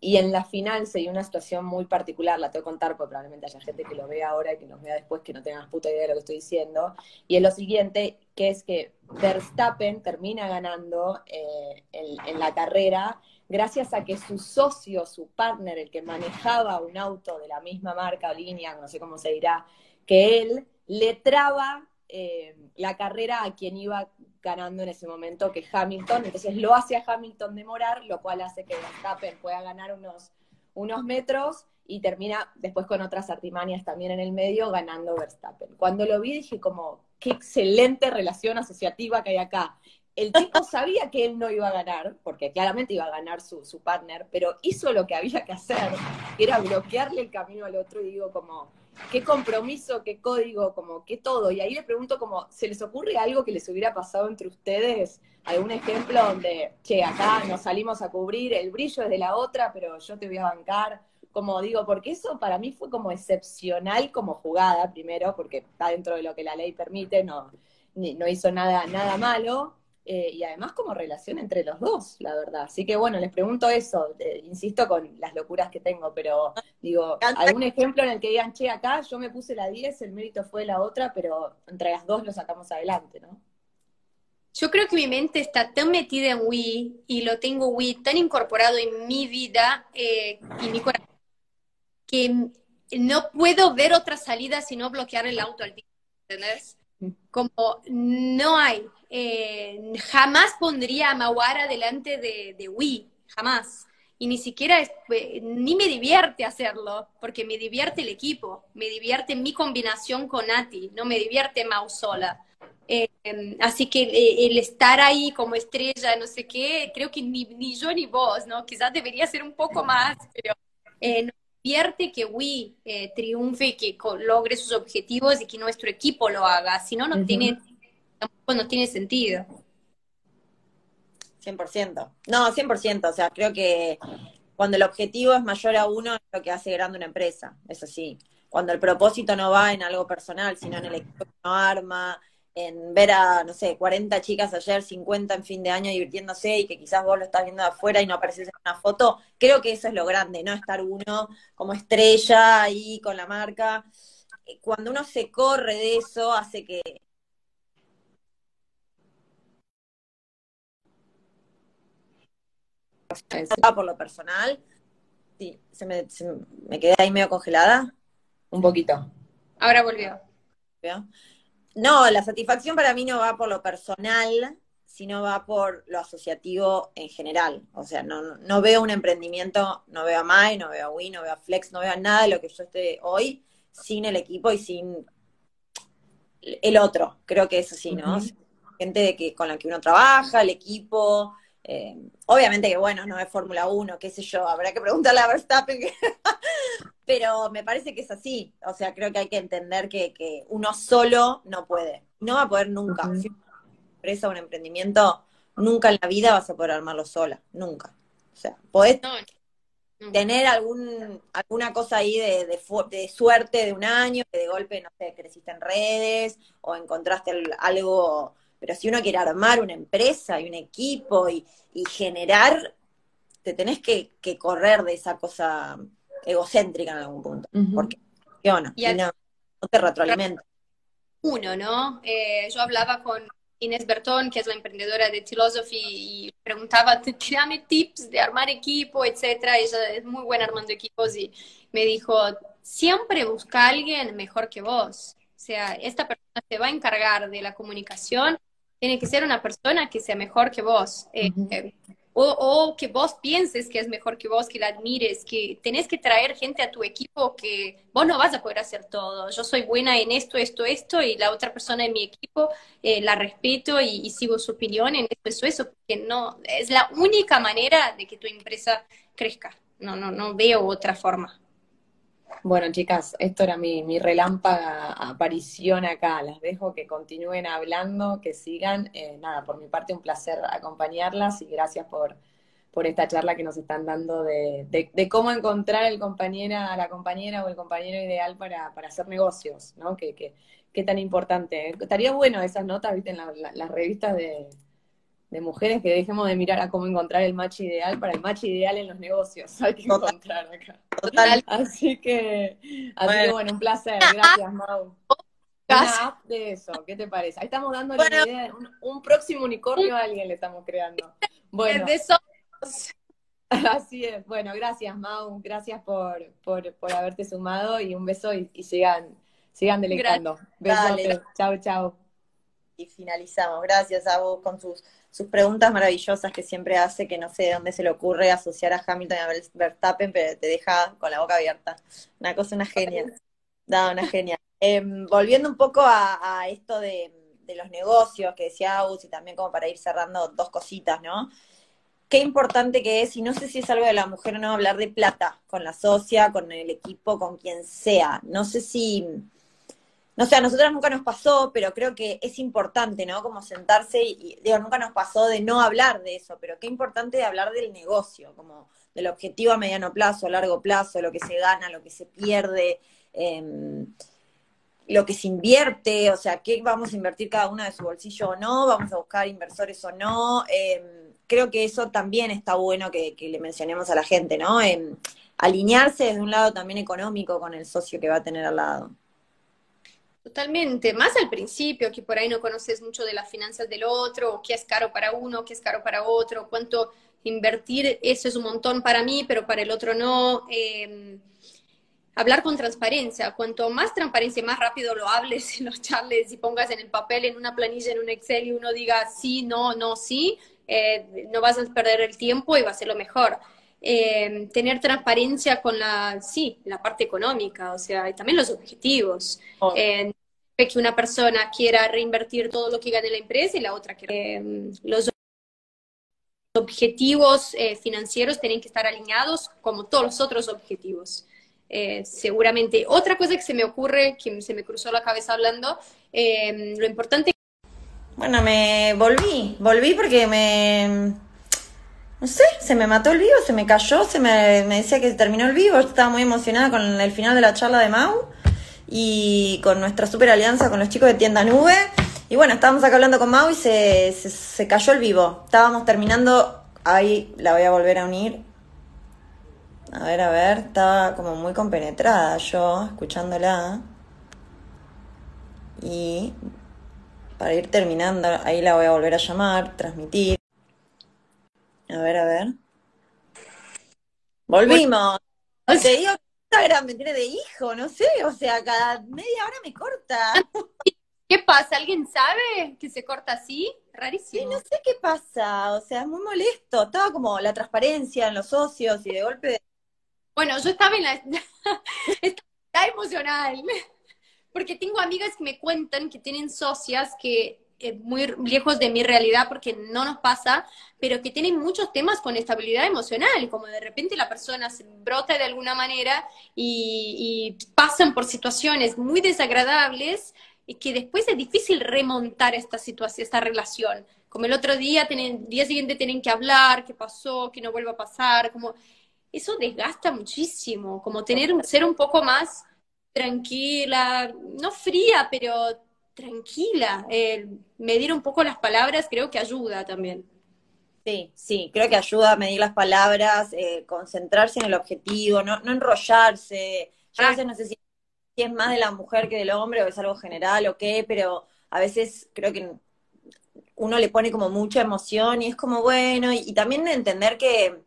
y en la final se dio una situación muy particular, la tengo que contar porque probablemente haya gente que lo vea ahora y que nos vea después que no tengan puta idea de lo que estoy diciendo. Y es lo siguiente, que es que Verstappen termina ganando eh, en, en la carrera gracias a que su socio, su partner, el que manejaba un auto de la misma marca o línea, no sé cómo se dirá, que él le traba eh, la carrera a quien iba ganando en ese momento, que es Hamilton. Entonces lo hace a Hamilton demorar, lo cual hace que Verstappen pueda ganar unos, unos metros y termina después con otras artimañas también en el medio ganando Verstappen. Cuando lo vi dije como, qué excelente relación asociativa que hay acá. El tipo sabía que él no iba a ganar, porque claramente iba a ganar su, su partner, pero hizo lo que había que hacer, que era bloquearle el camino al otro y digo como, qué compromiso, qué código, como qué todo. Y ahí le pregunto como, ¿se les ocurre algo que les hubiera pasado entre ustedes? ¿Algún ejemplo donde, che, acá nos salimos a cubrir, el brillo es de la otra, pero yo te voy a bancar? Como digo, porque eso para mí fue como excepcional como jugada, primero, porque está dentro de lo que la ley permite, no, no hizo nada, nada malo. Eh, y además como relación entre los dos, la verdad. Así que bueno, les pregunto eso, insisto con las locuras que tengo, pero digo, algún ejemplo en el que digan, che, acá yo me puse la 10, el mérito fue la otra, pero entre las dos lo sacamos adelante, ¿no? Yo creo que mi mente está tan metida en Wii y lo tengo Wii tan incorporado en mi vida eh, y mi corazón que no puedo ver otra salida sino bloquear el auto al día, ¿entendés? Como no hay, eh, jamás pondría a Mawara delante de, de Wii, jamás. Y ni siquiera, eh, ni me divierte hacerlo, porque me divierte el equipo, me divierte mi combinación con Nati, no me divierte Mau sola. Eh, así que el estar ahí como estrella, no sé qué, creo que ni, ni yo ni vos, ¿no? Quizás debería ser un poco más, pero no divierte que Wii triunfe y que logre sus objetivos y que nuestro equipo lo haga, si no, no tiene tampoco no tiene sentido. 100%. No, 100%. O sea, creo que cuando el objetivo es mayor a uno es lo que hace grande una empresa. Es así. Cuando el propósito no va en algo personal, sino en el equipo que uno arma, en ver a, no sé, 40 chicas ayer, 50 en fin de año divirtiéndose y que quizás vos lo estás viendo de afuera y no apareces en una foto, creo que eso es lo grande, ¿no? Estar uno como estrella ahí con la marca. Cuando uno se corre de eso, hace que por lo personal. Sí, se me, quedé ahí medio congelada. Un poquito. Ahora volvió. No, la satisfacción para mí no va por lo personal, sino va por lo asociativo en general. O sea, no, no veo un emprendimiento, no veo a Mai, no veo a Wii, no veo a Flex, no veo nada de lo que yo esté hoy sin el equipo y sin el otro. Creo que es así, ¿no? Gente de que, con la que uno trabaja, el equipo, eh, obviamente que bueno, no es Fórmula 1, qué sé yo, habrá que preguntarle a Verstappen, pero me parece que es así. O sea, creo que hay que entender que, uno solo no puede. No va a poder nunca. Si una empresa un emprendimiento, nunca en la vida vas a poder armarlo sola, nunca. O sea, podés tener algún, alguna cosa ahí de, de, suerte de un año, que de golpe, no sé, creciste en redes o encontraste algo pero si uno quiere armar una empresa y un equipo y, generar, te tenés que, correr de esa cosa egocéntrica en algún punto. Porque y, no, te retroalimenta. Uno, ¿no? Eh, yo hablaba con Inés Bertón, que es la emprendedora de Philosophy, y preguntaba, dame tips de armar equipo, etcétera. Ella es muy buena armando equipos y me dijo, siempre busca a alguien mejor que vos. O sea, esta persona se va a encargar de la comunicación tiene que ser una persona que sea mejor que vos. Eh, eh, o, que vos pienses que es mejor que vos, que la admires, que tenés que traer gente a tu equipo que vos no vas a poder hacer todo. Yo soy buena en esto, esto, esto, y la otra persona en mi equipo eh, la respeto y, sigo su opinión en esto, eso, eso, porque no, es la única manera de que tu empresa crezca. No, no, no veo otra forma. Bueno, chicas, esto era mi, mi relámpaga aparición acá. Las dejo que continúen hablando, que sigan. Eh, nada, por mi parte, un placer acompañarlas y gracias por, por esta charla que nos están dando de, de, cómo encontrar el compañera, la compañera o el compañero ideal para, para hacer negocios, ¿no? Que, que, qué tan importante. Estaría bueno esas notas, viste, en las revistas de, de mujeres que dejemos de mirar a cómo encontrar el match ideal para el match ideal en los negocios. Hay que encontrar acá. Total. Así que, así que bueno, un placer. Gracias, Mau. Una app de eso, ¿qué te parece? Ahí estamos dando la idea de un, próximo unicornio a alguien le estamos creando. Bueno. De Así es. Bueno, gracias, Mau. Gracias por, por, por haberte sumado y un beso y, sigan, sigan deleitando. Besos. Chao, chao. Y finalizamos. Gracias a vos con sus, sus preguntas maravillosas que siempre hace, que no sé de dónde se le ocurre asociar a Hamilton y a Verstappen, pero te deja con la boca abierta. Una cosa, una genia. Da, una genia. Em, volviendo un poco a, esto de, los negocios que decía Agus y también como para ir cerrando dos cositas, ¿no? Qué importante que es, y no sé si es algo de la mujer o no, hablar de plata con la socia, con el equipo, con quien sea. No sé si no sé, a nosotras nunca nos pasó, pero creo que es importante, ¿no? Como sentarse y, digo, nunca nos pasó de no hablar de eso, pero qué importante de hablar del negocio, como del objetivo a mediano plazo, a largo plazo, lo que se gana, lo que se pierde, em, lo que se invierte, o sea, qué vamos a invertir cada uno de su bolsillo o no, vamos a buscar inversores o no. Em, creo que eso también está bueno que, le mencionemos a la gente, ¿no? Em, alinearse desde un lado también económico con el socio que va a tener al lado. Totalmente, más al principio, que por ahí no conoces mucho de las finanzas del otro, qué es caro para uno, qué es caro para otro, cuánto invertir, eso es un montón para mí, pero para el otro no. Em, hablar con transparencia, cuanto más transparencia y más rápido lo hables en los charles y pongas en el papel, en una planilla, en un Excel y uno diga sí, no, no, sí, eh, no vas a perder el tiempo y va a ser lo mejor. Em, tener transparencia con la, sí, la parte económica, o sea, y también los objetivos. Oh. que una persona quiera reinvertir todo lo que gane la empresa y la otra que em, los objetivos eh, financieros tienen que estar alineados como todos los otros objetivos. Eh, seguramente. Otra cosa que se me ocurre, que se me cruzó la cabeza hablando, em, lo importante... Bueno, me volví, volví porque me no sé, se me mató el vivo, se me cayó, se me, decía que terminó el vivo, estaba muy emocionada con el final de la charla de Mau y con nuestra super alianza con los chicos de Tienda Nube. Y bueno, estábamos acá hablando con Mau y se, se, cayó el vivo. Estábamos terminando, ahí la voy a volver a unir. A ver, a ver, estaba como muy compenetrada yo, escuchándola. Y para ir terminando, ahí la voy a volver a llamar, transmitir. A ver, a ver. Volvimos. Te digo Instagram me tiene de hijo, no sé, o sea, cada media hora me corta. ¿Qué pasa? ¿Alguien sabe que se corta así? Rarísimo. Sí, no sé qué pasa, o sea, es muy molesto. Estaba como la transparencia en los socios y de golpe. Bueno, yo estaba en la. Está emocional. Porque tengo amigas que me cuentan que tienen socias que muy lejos de mi realidad porque no nos pasa, pero que tienen muchos temas con estabilidad emocional, como de repente la persona se brota de alguna manera y, pasan por situaciones muy desagradables y que después es difícil remontar esta situación, esta relación. Como el otro día, el día siguiente tienen que hablar, qué pasó, que no vuelva a pasar, como eso desgasta muchísimo, como tener, ser un poco más tranquila, no fría, pero tranquila. medir un poco las palabras creo que ayuda también. Sí, sí, creo que ayuda a medir las palabras, eh, concentrarse en el objetivo, no, no enrollarse. Yo a veces no sé si, es más de la mujer que del hombre o es algo general o qué, pero a veces creo que uno le pone como mucha emoción y es como bueno, y, y también entender que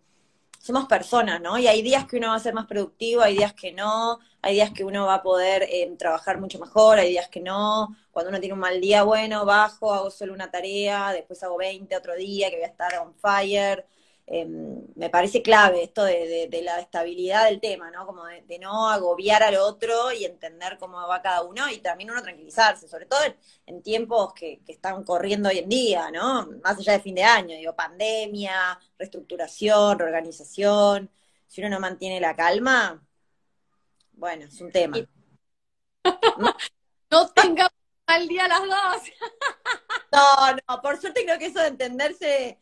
somos personas, ¿no? Y hay días que uno va a ser más productivo, hay días que no, hay días que uno va a poder eh, trabajar mucho mejor, hay días que no. Cuando uno tiene un mal día, bueno, bajo, hago solo una tarea, después hago 20 otro día que voy a estar on fire. Em, me parece clave esto de, la estabilidad del tema, ¿no? Como de, no agobiar al otro y entender cómo va cada uno y también uno tranquilizarse, sobre todo en, tiempos que, que, están corriendo hoy en día, ¿no? Más allá de fin de año, digo, pandemia, reestructuración, reorganización. Si uno no mantiene la calma, bueno, es un tema. no tengamos al día las dos. no, no, por suerte creo que eso de entenderse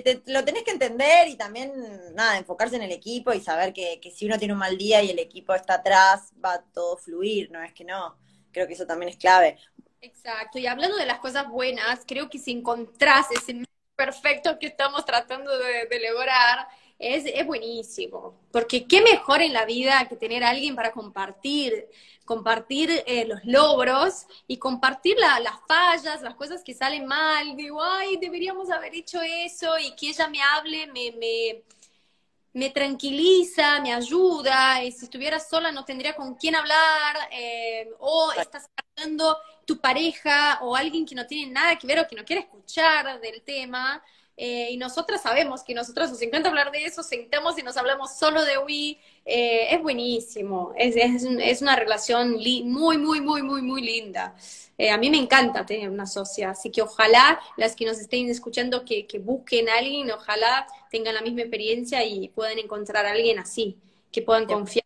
te, lo tenés que entender y también, nada, enfocarse en el equipo y saber que, que, si uno tiene un mal día y el equipo está atrás, va todo fluir, no es que no. Creo que eso también es clave. Exacto, y hablando de las cosas buenas, creo que si encontrás ese perfecto que estamos tratando de, de lograr, es, es buenísimo, porque qué mejor en la vida que tener a alguien para compartir, compartir eh, los logros y compartir las fallas, las cosas que salen mal, digo, ay, deberíamos haber hecho eso y que ella me hable, me, me, me tranquiliza, me ayuda, y si estuviera sola no tendría con quién hablar, eh, o estás hablando tu pareja o alguien que no tiene nada que ver o que no quiere escuchar del tema, eh, y nosotras sabemos que nosotros nos encanta hablar de eso, sentamos y nos hablamos solo de Wii. Eh, es buenísimo, es, es, una relación muy, muy, muy, muy, muy linda. Eh, a mí me encanta tener una socia, así que ojalá las que nos estén escuchando que, que busquen a alguien, ojalá tengan la misma experiencia y puedan encontrar a alguien así, que puedan confiar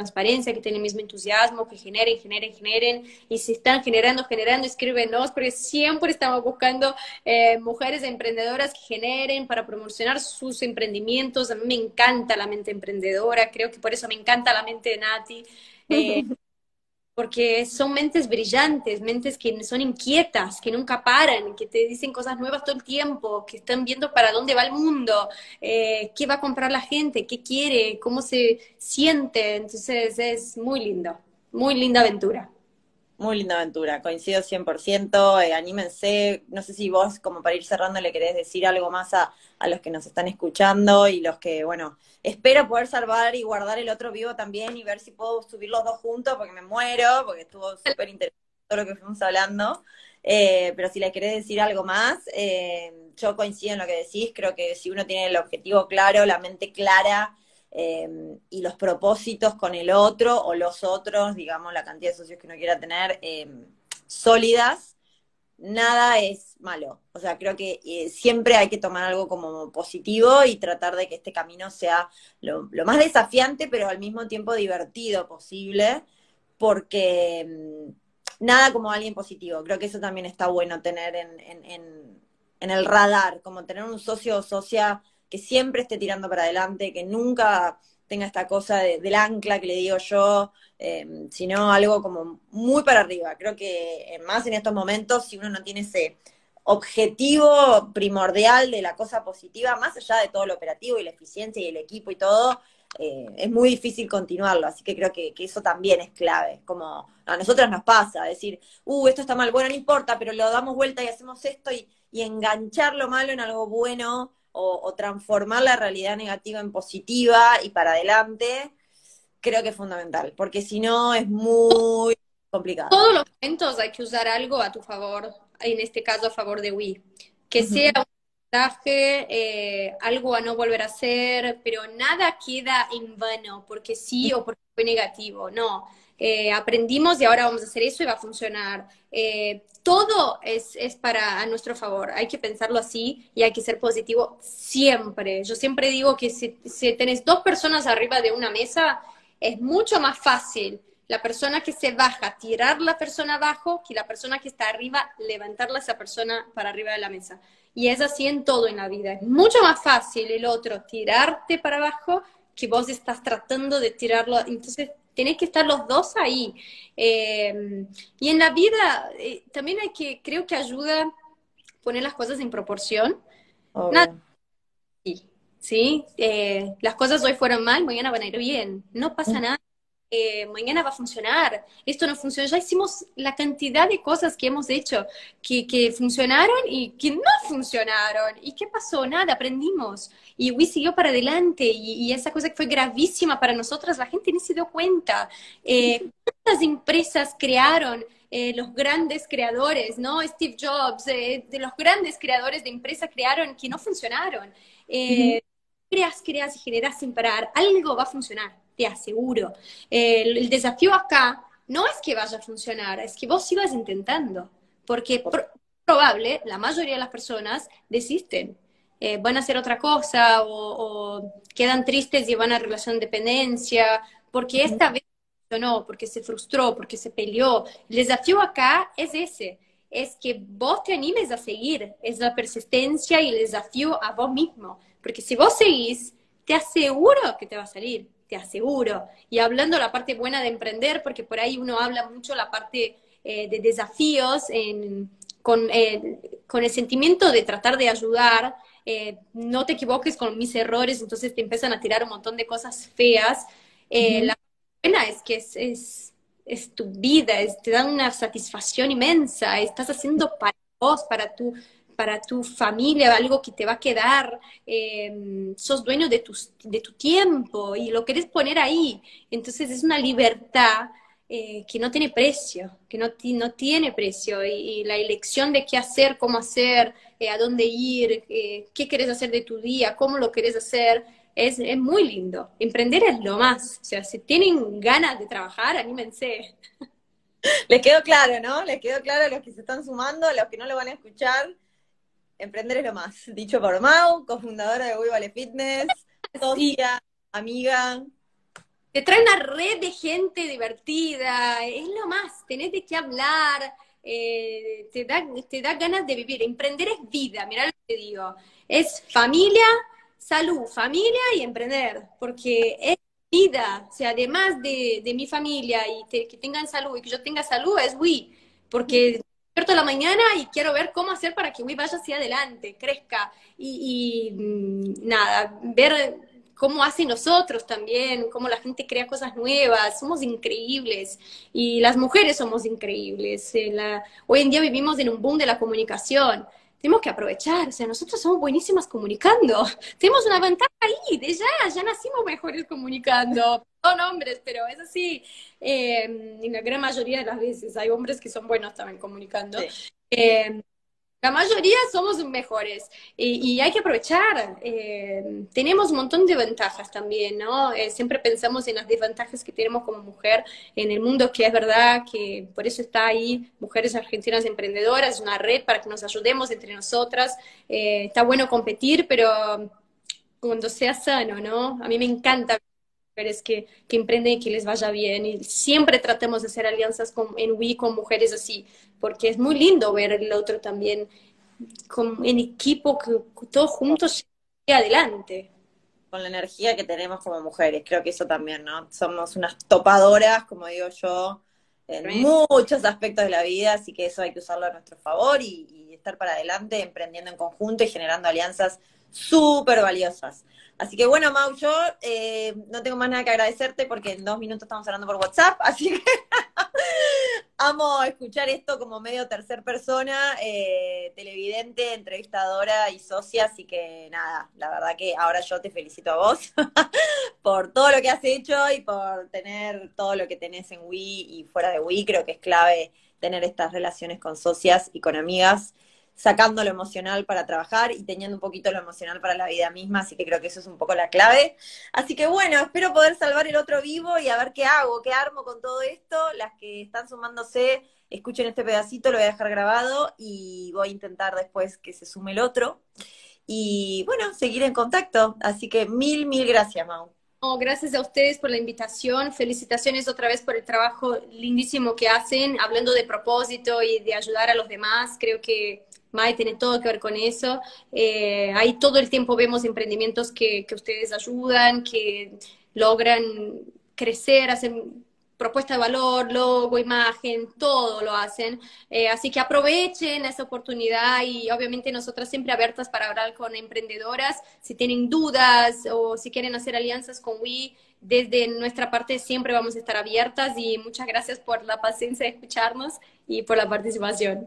transparencia, que tienen el mismo entusiasmo, que generen, generen, generen, y si están generando, generando, escríbenos, porque siempre estamos buscando eh, mujeres emprendedoras que generen para promocionar sus emprendimientos. A mí me encanta la mente emprendedora, creo que por eso me encanta la mente de Nati. Eh, porque son mentes brillantes, mentes que son inquietas, que nunca paran, que te dicen cosas nuevas todo el tiempo, que están viendo para dónde va el mundo, eh, qué va a comprar la gente, qué quiere, cómo se siente. Entonces es muy lindo, muy linda aventura. Muy linda aventura, coincido 100%, eh, anímense, no sé si vos como para ir cerrando le querés decir algo más a, a, los que nos están escuchando y los que, bueno, espero poder salvar y guardar el otro vivo también y ver si puedo subir los dos juntos porque me muero, porque estuvo súper interesante todo lo que fuimos hablando, eh, pero si le querés decir algo más, eh, yo coincido en lo que decís, creo que si uno tiene el objetivo claro, la mente clara, Em, y los propósitos con el otro o los otros, digamos, la cantidad de socios que uno quiera tener, em, sólidas, nada es malo. O sea, creo que eh, siempre hay que tomar algo como positivo y tratar de que este camino sea lo, más desafiante, pero al mismo tiempo divertido posible, porque em, nada como alguien positivo. Creo que eso también está bueno tener en, en el radar, como tener un socio o socia que siempre esté tirando para adelante, que nunca tenga esta cosa del ancla que le digo yo, eh, sino algo como muy para arriba. Creo que eh, más en estos momentos, si uno no tiene ese objetivo primordial de la cosa positiva, más allá de todo lo operativo y la eficiencia y el equipo y todo, eh, es muy difícil continuarlo. Así que creo que, eso también es clave. Como a nosotros nos pasa, decir, uh, esto está mal, bueno, no importa, pero lo damos vuelta y hacemos esto y, y enganchar lo malo en algo bueno o, transformar la realidad negativa en positiva y para adelante, creo que es fundamental, porque si no es muy complicado. Todos los momentos hay que usar algo a tu favor, en este caso a favor de Wii. Que sea un mensaje, eh, algo a no volver a hacer, pero nada queda en vano porque sí o porque fue negativo, no. Eh, aprendimos y ahora vamos a hacer eso y va a funcionar. Eh, todo es, es, para a nuestro favor, hay que pensarlo así y hay que ser positivo siempre. Yo siempre digo que si, si tenés dos personas arriba de una mesa, es mucho más fácil la persona que se baja, tirar la persona abajo, que la persona que está arriba, levantarla a esa persona para arriba de la mesa. Y es así en todo en la vida. Es mucho más fácil el otro tirarte para abajo que vos estás tratando de tirarlo. Entonces, tenés que estar los dos ahí. Eh, y en la vida eh, también hay que, creo que ayuda poner las cosas en proporción. sí, ¿sí? Eh, las cosas hoy fueron mal, mañana van a ir bien. No pasa mm. nada eh, mañana va a funcionar, esto no funciona. Ya hicimos la cantidad de cosas que hemos hecho que, que funcionaron y que no funcionaron. ¿Y qué pasó? Nada, aprendimos. Y Wii siguió para adelante y, esa cosa que fue gravísima para nosotras, la gente ni se dio cuenta. Eh, ¿Cuántas empresas crearon? Eh, los grandes creadores, ¿no? Steve Jobs, de los grandes creadores de empresas crearon que no funcionaron. Creas, creas y generas sin parar, algo va a funcionar te aseguro. el, desafío acá no es que vaya a funcionar, es que vos sigas intentando, porque probable, la mayoría de las personas desisten. Eh, van a hacer otra cosa o, quedan tristes y van a relación de dependencia, porque esta vez no, porque se frustró, porque se peleó. El desafío acá es ese, es que vos te animes a seguir, es la persistencia y el desafío a vos mismo, porque si vos seguís, te aseguro que te va a salir te aseguro. Y hablando la parte buena de emprender, porque por ahí uno habla mucho la parte eh, de desafíos con, con, el sentimiento de tratar de ayudar, eh, no te equivoques con mis errores, entonces te empiezan a tirar un montón de cosas feas. Eh, la buena es que es, es, es tu vida, te da una satisfacción inmensa, estás haciendo para vos, para tu para tu familia, algo que te va a quedar, eh, sos dueño de tu, de tu tiempo y lo querés poner ahí. Entonces es una libertad eh, que no tiene precio, que no, no tiene precio. Y, la elección de qué hacer, cómo hacer, a dónde ir, qué querés hacer de tu día, cómo lo querés hacer, es, es, muy lindo. Emprender es lo más. O sea, si tienen ganas de trabajar, anímense. Les quedó claro, ¿no? Les quedó claro a los que se están sumando, a los que no lo van a escuchar. Emprender es lo más. Dicho por Mau, cofundadora de We Fitness, socia, amiga. Te trae una red de gente divertida, es lo más. Tenés de qué hablar, eh, te, da, te da ganas de vivir. Emprender es vida, mirá lo que te digo. Es familia, salud, familia y emprender, porque es vida, o sea, además de, mi familia y que tengan salud y que yo tenga salud, es Wii, porque despierto la mañana y quiero ver cómo hacer para que Wii vaya hacia adelante, crezca y, mm, nada, ver cómo hacen nosotros también, cómo la gente crea cosas nuevas, somos increíbles y las mujeres somos increíbles. Eh, hoy en día vivimos en un boom de la comunicación tenemos que aprovechar, o sea, nosotros somos buenísimas comunicando, tenemos una ventaja ahí, de ya, ya nacimos mejores comunicando, son hombres, pero es así, eh, en la gran mayoría de las veces hay hombres que son buenos también comunicando. Eh, la mayoría somos mejores y, hay que aprovechar. Eh, tenemos un montón de ventajas también, ¿no? Eh, siempre pensamos en las desventajas que tenemos como mujer en el mundo, que es verdad que por eso está ahí Mujeres Argentinas Emprendedoras, una red para que nos ayudemos entre nosotras. Eh, está bueno competir, pero cuando sea sano, ¿no? A mí me encanta mujeres que, que emprenden y que les vaya bien. Y siempre tratemos de hacer alianzas con, en Wii con mujeres así, porque es muy lindo ver el otro también con, en equipo, que todos juntos y adelante. Con la energía que tenemos como mujeres, creo que eso también, ¿no? Somos unas topadoras, como digo yo, en muchos aspectos de la vida, así que eso hay que usarlo a nuestro favor y, y estar para adelante, emprendiendo en conjunto y generando alianzas súper valiosas. Así que bueno, Mau, yo eh, no tengo más nada que agradecerte porque en dos minutos estamos hablando por WhatsApp, así que amo escuchar esto como medio tercer persona, eh, televidente, entrevistadora y socia, así que nada, la verdad que ahora yo te felicito a vos por todo lo que has hecho y por tener todo lo que tenés en Wii y fuera de Wii, creo que es clave tener estas relaciones con socias y con amigas sacando lo emocional para trabajar y teniendo un poquito lo emocional para la vida misma, así que creo que eso es un poco la clave. Así que bueno, espero poder salvar el otro vivo y a ver qué hago, qué armo con todo esto. Las que están sumándose, escuchen este pedacito, lo voy a dejar grabado y voy a intentar después que se sume el otro. Y bueno, seguir en contacto. Así que mil, mil gracias, Mau. gracias a ustedes por la invitación. Felicitaciones otra vez por el trabajo lindísimo que hacen, hablando de propósito y de ayudar a los demás. Creo que Mai tiene todo que ver con eso. Eh, ahí todo el tiempo vemos emprendimientos que, que ustedes ayudan, que logran crecer, hacen propuesta de valor, logo, imagen, todo lo hacen. Eh, así que aprovechen esa oportunidad y obviamente nosotras siempre abiertas para hablar con emprendedoras. Si tienen dudas o si quieren hacer alianzas con WE, desde nuestra parte siempre vamos a estar abiertas y muchas gracias por la paciencia de escucharnos y por la participación.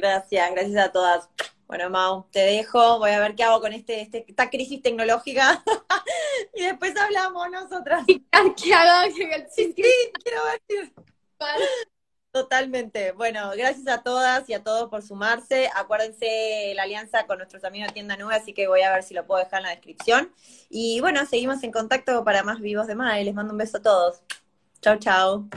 Gracias, gracias a todas. Bueno, Mau, te dejo, voy a ver qué hago con este, este esta crisis tecnológica y después hablamos nosotras. ¿Qué hago? Sí, quiero ver. Totalmente. Bueno, gracias a todas y a todos por sumarse. Acuérdense la alianza con nuestros amigos de Tienda Nube, así que voy a ver si lo puedo dejar en la descripción. Y bueno, seguimos en contacto para más vivos de Mae. Les mando un beso a todos. Chau, chau.